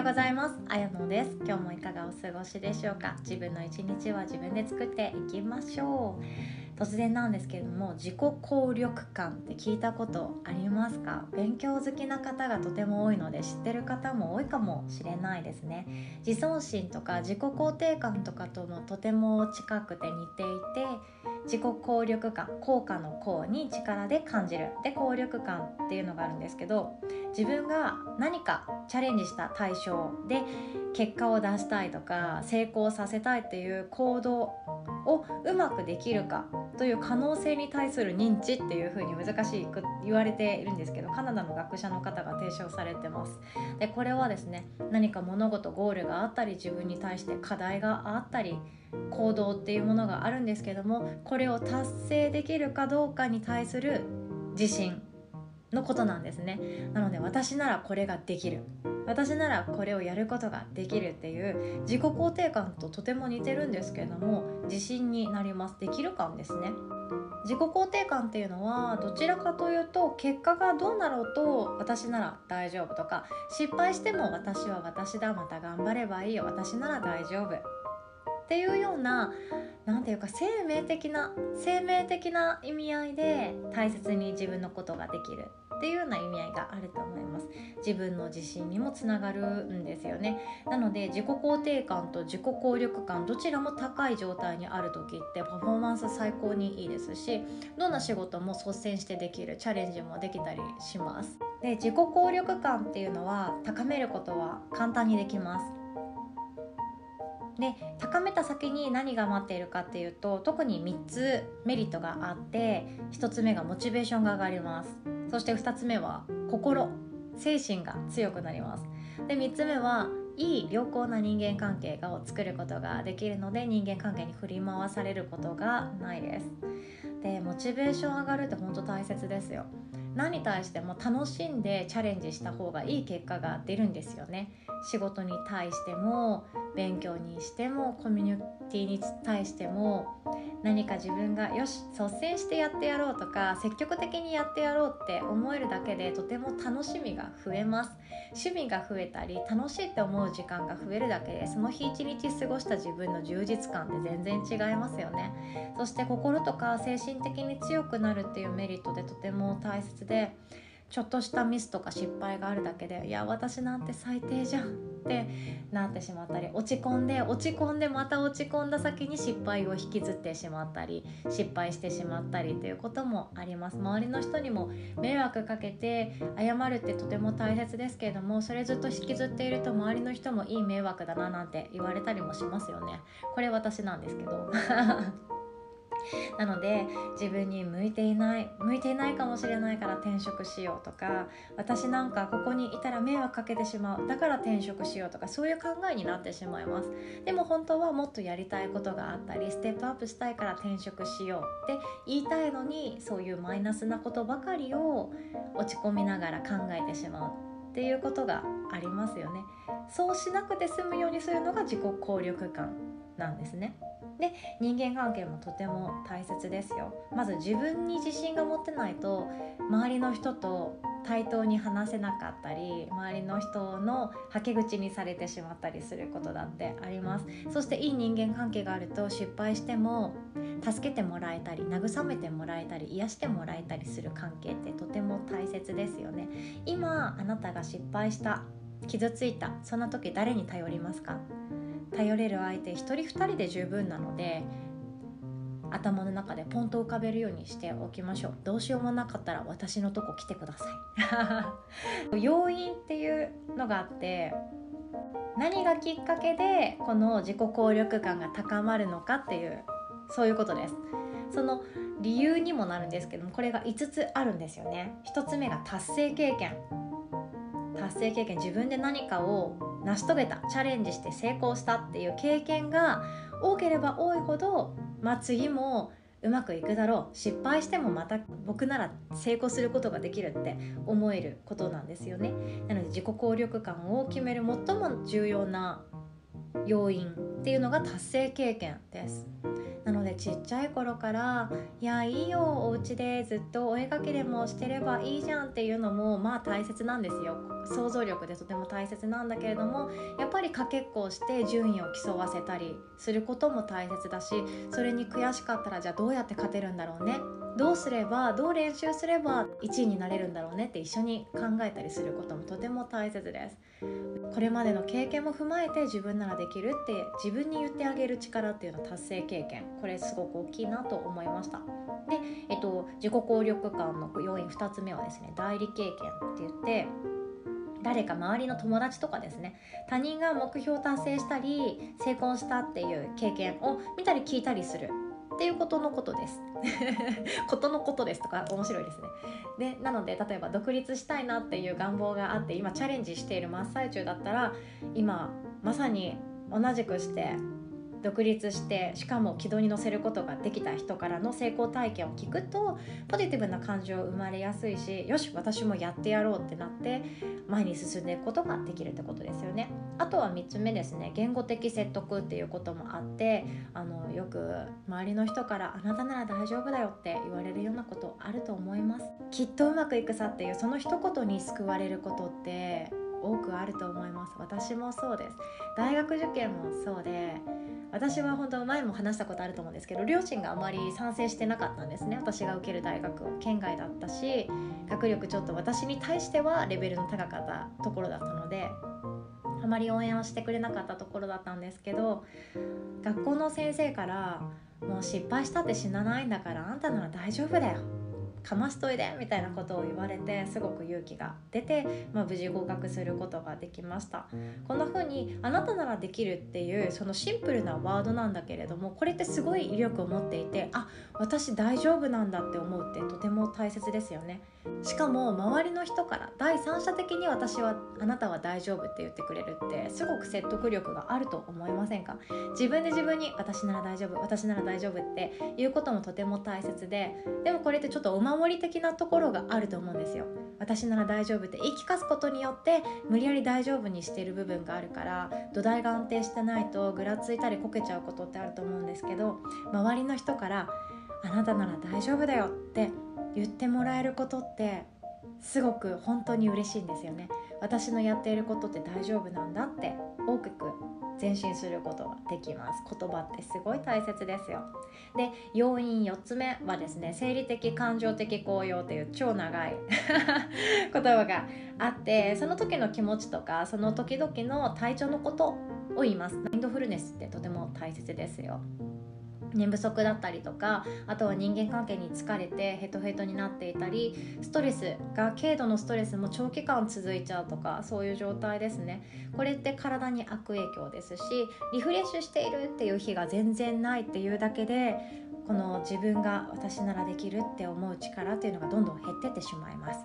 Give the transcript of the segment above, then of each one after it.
ようございます。あやのです。今日もいかがお過ごしでしょうか？自分の一日は自分で作っていきましょう。突然なんですけれども自己効力感って聞いたことありますか？勉強好きな方がとても多いので知ってる方も多いかもしれないですね。自尊心とか自己肯定感とかともとても近くて似ていて自己効力感効果の効に力で感じる。で効力感っていうのがあるんですけど自分が何かチャレンジした対象で結果を出したいとか成功させたいっていう行動をうまくできるかという可能性に対する認知っていうふうに難しく言われているんですけどカナダの学者の方が提唱されてます。でこれはですね何か物事ゴールがあったり自分に対して課題があったり行動っていうものがあるんですけどもこれを達成できるかどうかに対する自信のことなんですね。なので私ならこれができる。私ならこれをやることができるっていう自己肯定感ととても似てるんですけれども自信になります。できる感ですね。自己肯定感っていうのはどちらかというと結果がどうなろうと私なら大丈夫とか失敗しても私は私だまた頑張ればいいよ私なら大丈夫。っていうような何ていうか生命的な生命的な意味合いで大切に自分のことができる。っていうような意味合いがあると思います。自分の自信にもつながるんですよね。なので自己肯定感と自己効力感どちらも高い状態にある時ってパフォーマンス最高にいいですしどんな仕事も率先してできるチャレンジもできたりします。で自己効力感っていうのは高めることは簡単にできます。で高めた先に何が待っているかっていうと特に3つメリットがあって1つ目がモチベーションが上がります。そして2つ目は心精神が強くなります。で3つ目はいい良好な人間関係を作ることができるので人間関係に振り回されることがないです。でモチベーション上がるって本当大切ですよ。何に対しても楽しんでチャレンジした方がいい結果が出るんですよね。仕事に対しても勉強にしてもコミュニティに対しても何か自分がよし率先してやってやろうとか積極的にやってやろうって思えるだけでとても楽しみが増えます。趣味が増えたり楽しいって思う時間が増えるだけでその日一日過ごした自分の充実感って全然違いますよね。そして心とか精神的に強くなるっていうメリットでとても大切でちょっとしたミスとか失敗があるだけでいや私なんて最低じゃんってなってしまったり落ち込んで落ち込んでまた落ち込んだ先に失敗を引きずってしまったり失敗してしまったりということもあります。周りの人にも迷惑かけて謝るってとても大切ですけれどもそれずっと引きずっていると周りの人もいい迷惑だななんて言われたりもしますよね。これ私なんですけど。なので自分に向いていない向いていないかもしれないから転職しようとか私なんかここにいたら迷惑かけてしまうだから転職しようとかそういう考えになってしまいます。でも本当はもっとやりたいことがあったりステップアップしたいから転職しようって言いたいのにそういうマイナスなことばかりを落ち込みながら考えてしまうっていうことがありますよね。そうしなくて済むようにするのが自己効力感なんですね。で人間関係もとても大切ですよ。まず自分に自信が持ってないと周りの人と対等に話せなかったり周りの人のはけ口にされてしまったりすることだってあります。そしていい人間関係があると失敗しても助けてもらえたり慰めてもらえたり癒してもらえたりする関係ってとても大切ですよね。今あなたが失敗した傷ついたそんな時誰に頼りますか？頼れる相手1人2人で十分なので頭の中でポンと浮かべるようにしておきましょう。どうしようもなかったら私のとこ来てください。要因っていうのがあって何がきっかけでこの自己効力感が高まるのかっていうそういうことです。その理由にもなるんですけどもこれが5つあるんですよね。1つ目が達成経験。達成経験自分で何かを成し遂げたチャレンジして成功したっていう経験が多ければ多いほど、まあ、次もうまくいくだろう失敗してもまた僕なら成功することができるって思えることなんですよね。なので自己効力感を決める最も重要な要因っていうのが達成経験です。ななのでちっちゃい頃から「いやいいよお家でずっとお絵かきでもしてればいいじゃん」っていうのもまあ大切なんですよ。想像力でとても大切なんだけれどもやっぱりかけっこをして順位を競わせたりすることも大切だしそれに悔しかったらじゃあどうやって勝てるんだろうねどうすればどう練習すれば1位になれるんだろうねって一緒に考えたりすることもとても大切です。これまでの経験も踏まえて自分ならできるって自分に言ってあげる力っていうのは達成経験。これすごく大きいなと思いました。で、えっと、自己効力感の要因2つ目はですね代理経験って言って誰か周りの友達とかですね他人が目標を達成したり成功したっていう経験を見たり聞いたりする。っていうことのことです ことのことですとか面白いですねでなので例えば独立したいなっていう願望があって今チャレンジしている真っ最中だったら今まさに同じくして独立してしかも軌道に乗せることができた人からの成功体験を聞くとポジティブな感情生まれやすいしよし私もやってやろうってなって前に進んでいくことができるってことですよね。あとは3つ目ですね。言語的説得っていうこともあってあのよく周りの人から「あなたなら大丈夫だよ」って言われるようなことあると思います。きっとうまくいくさっていうその一言に救われることって多くあると思います。私もそうです。大学受験もそうで私は本当前も話したことあると思うんですけど両親があまり賛成してなかったんですね。私が受ける大学を県外だったし学力ちょっと私に対してはレベルの高かったところだったのでまり応援をしてくれなかったところだったんですけど学校の先生から「もう失敗したって死なないんだからあんたなら大丈夫だよ」かましといでみたいなことを言われてすごく勇気が出て、まあ、無事合格することができました。こんな風にあなたならできるっていうそのシンプルなワードなんだけれどもこれってすごい威力を持っていてあ私大丈夫なんだって思うってとても大切ですよね。しかも周りの人から第三者的に私はあなたは大丈夫って言ってくれるってすごく説得力があると思いませんか？自分で自分に私なら大丈夫私なら大丈夫っていうこともとても大切ででもこれってちょっとお守り的なところがあると思うんですよ。私なら大丈夫って言い聞かすことによって無理やり大丈夫にしている部分があるから土台が安定してないとぐらついたりこけちゃうことってあると思うんですけど周りの人からあなたなら大丈夫だよって言ってもらえることってすごく本当に嬉しいんですよね。私のやっていることって大丈夫なんだって大きく前進することができます。言葉ってすごい大切ですよ。で要因4つ目はですね生理的感情的高揚という超長い 言葉があってその時の気持ちとかその時々の体調のことを言います。マインドフルネスってとても大切ですよ。寝不足だったりとかあとは人間関係に疲れてヘトヘトになっていたりストレスが軽度のストレスも長期間続いちゃうとかそういう状態ですね。これって体に悪影響ですしリフレッシュしているっていう日が全然ないっていうだけでこの自分が私ならできるって思う力っていうのがどんどん減ってってしまいます。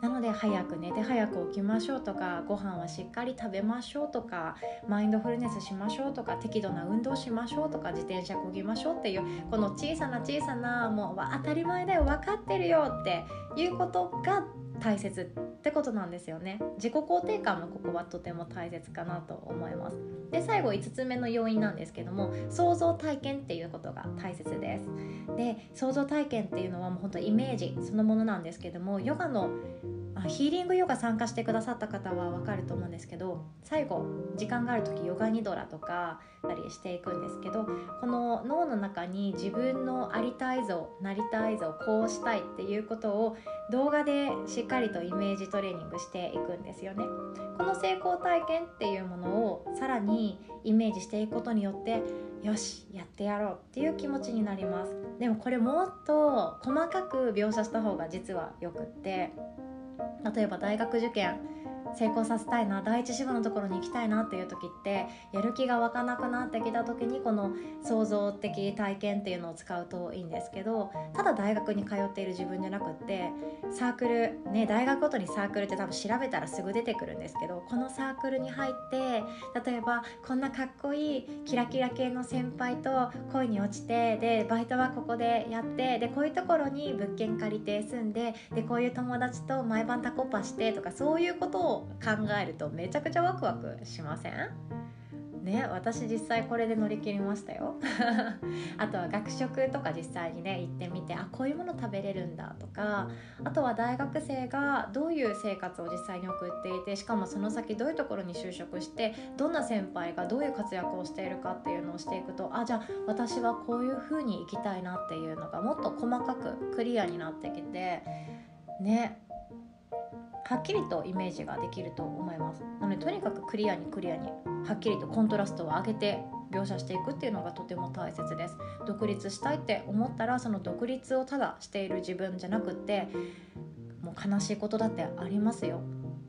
なので早く寝て早く起きましょうとかご飯はしっかり食べましょうとかマインドフルネスしましょうとか適度な運動しましょうとか自転車こぎましょうっていうこの小さな小さなもう当たり前だよ分かってるよっていうことが大切。ってことなんですよね。自己肯定感もここはとても大切かなと思います。で最後5つ目の要因なんですけども想像体験っていうことが大切です。で想像体験っていうのはもうほんとイメージそのものなんですけどもヨガのヒーリングヨガ参加してくださった方は分かると思うんですけど最後時間がある時ヨガニドラとかたりしていくんですけどこの脳の中に自分のありたい像なりたい像こうしたいっていうことを動画でしっかりとイメージトレーニングしていくんですよね。この成功体験っていうものをさらにイメージしていくことによってよしやってやろうっていう気持ちになります。でもこれもっと細かく描写した方が実はよくって例えば大学受験成功させたいな第一志望のところに行きたいなっていう時ってやる気が湧かなくなってきた時にこの創造的体験っていうのを使うといいんですけどただ大学に通っている自分じゃなくってサークルね大学ごとにサークルって多分調べたらすぐ出てくるんですけどこのサークルに入って例えばこんなかっこいいキラキラ系の先輩と恋に落ちてでバイトはここでやってでこういうところに物件借りて住んででこういう友達と毎晩タコパしてとかそういうことを考えるとめちゃくちゃワクワクしません？ね私実際これで乗り切りましたよ。あとは学食とか実際にね行ってみてあこういうもの食べれるんだとかあとは大学生がどういう生活を実際に送っていてしかもその先どういうところに就職してどんな先輩がどういう活躍をしているかっていうのをしていくとあじゃあ私はこういう風に生きたいなっていうのがもっと細かくクリアになってきてねはっきりとイメージができると思います。なのでとにかくクリアにクリアにはっきりとコントラストを上げて描写していくっていうのがとても大切です。独立したいって思ったらその独立をただしている自分じゃなくってもう悲しいことだってありますよ。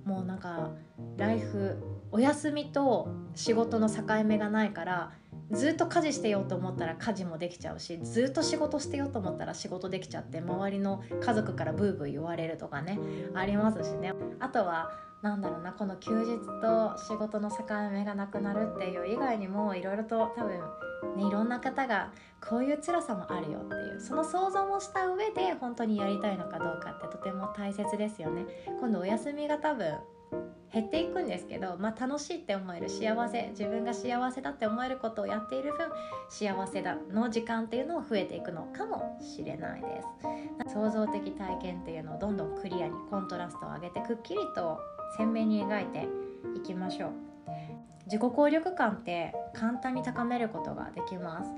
もうなんかライフお休みと仕事の境目がないからずっと家事してようと思ったら家事もできちゃうしずっと仕事してようと思ったら仕事できちゃって周りの家族からブーブー言われるとかねありますしね。あとはなんだろうなこの休日と仕事の境目がなくなるっていう以外にもいろいろと多分ねいろんな方がこういう辛さもあるよっていうその想像もした上で本当にやりたいのかどうかってとても大切ですよね。今度お休みが多分減っていくんですけど、まあ、楽しいって思える幸せ自分が幸せだって思えることをやっている分幸せだの時間っていうのを増えていくのかもしれないです。創造的体験っていうのをどんどんクリアにコントラストを上げてくっきりと鮮明に描いていきましょう。自己効力感って簡単に高めることができます。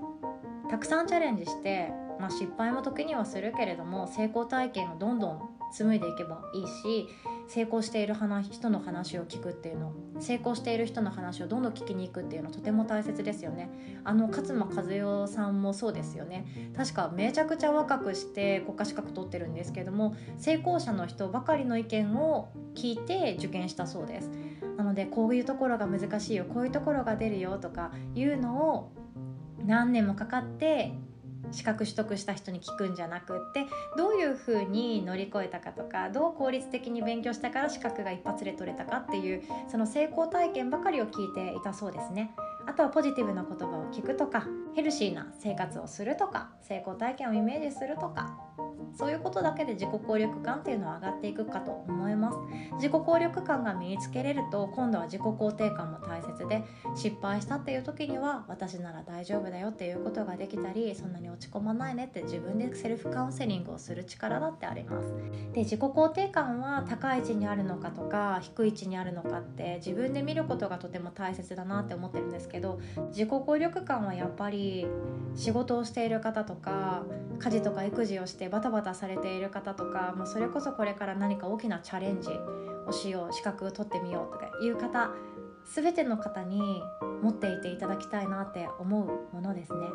たくさんチャレンジして、まあ、失敗も時にはするけれども成功体験をどんどん紡いでいけばいいし成功している話人の話を聞くっていうの成功している人の話をどんどん聞きに行くっていうのとても大切ですよね。あの勝間和代さんもそうですよね。確かめちゃくちゃ若くして国家資格取ってるんですけども成功者の人ばかりの意見を聞いて受験したそうです。なのでこういうところが難しいよこういうところが出るよとかいうのを何年もかかって資格取得した人に聞くんじゃなくってどういうふうに乗り越えたかとかどう効率的に勉強したから資格が一発で取れたかっていうその成功体験ばかりを聞いていたそうですね。あとはポジティブな言葉を聞くとかヘルシーな生活をするとか成功体験をイメージするとかそういうことだけで自己効力感っていうのは上がっていくかと思います。自己効力感が身につけれると今度は自己肯定感も大切で失敗したっていう時には私なら大丈夫だよっていうことができたりそんなに落ち込まないねって自分でセルフカウンセリングをする力だってあります。で自己肯定感は高い位置にあるのかとか低い位置にあるのかって自分で見ることがとても大切だなって思ってるんですけど自己効力感はやっぱり仕事をしている方とか家事とか育児をしてバタバタされている方とかもうそれこそこれから何か大きなチャレンジをしよう資格を取ってみようとかいう方全ての方に持っていていただきたいなって思うものですね。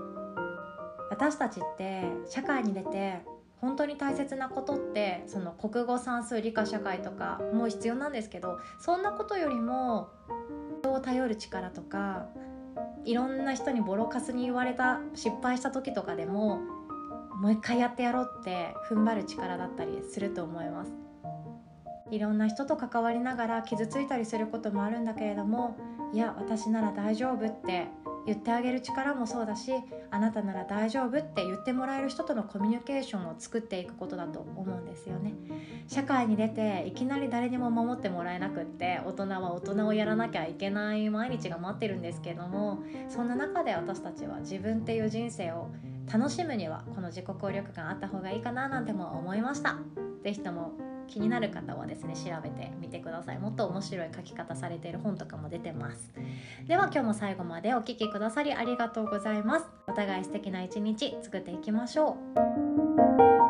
私たちって社会に出て本当に大切なことってその国語算数理科社会とかも必要なんですけどそんなことよりも人を頼る力とかいろんな人にボロカスに言われた失敗した時とかでももう一回やってやろうって踏ん張る力だったりすると思います。いろんな人と関わりながら傷ついたりすることもあるんだけれどもいや私なら大丈夫って言ってあげる力もそうだしあなたなら大丈夫って言ってもらえる人とのコミュニケーションを作っていくことだと思うんですよね。社会に出ていきなり誰にも守ってもらえなくって大人は大人をやらなきゃいけない毎日が待ってるんですけどもそんな中で私たちは自分っていう人生を楽しむにはこの自己効力感あった方がいいかななんても思いました。是非とも気になる方はですね調べてみてください。もっと面白い書き方されている本とかも出てます。では今日も最後までお聴きくださりありがとうございます。お互い素敵な一日作っていきましょう。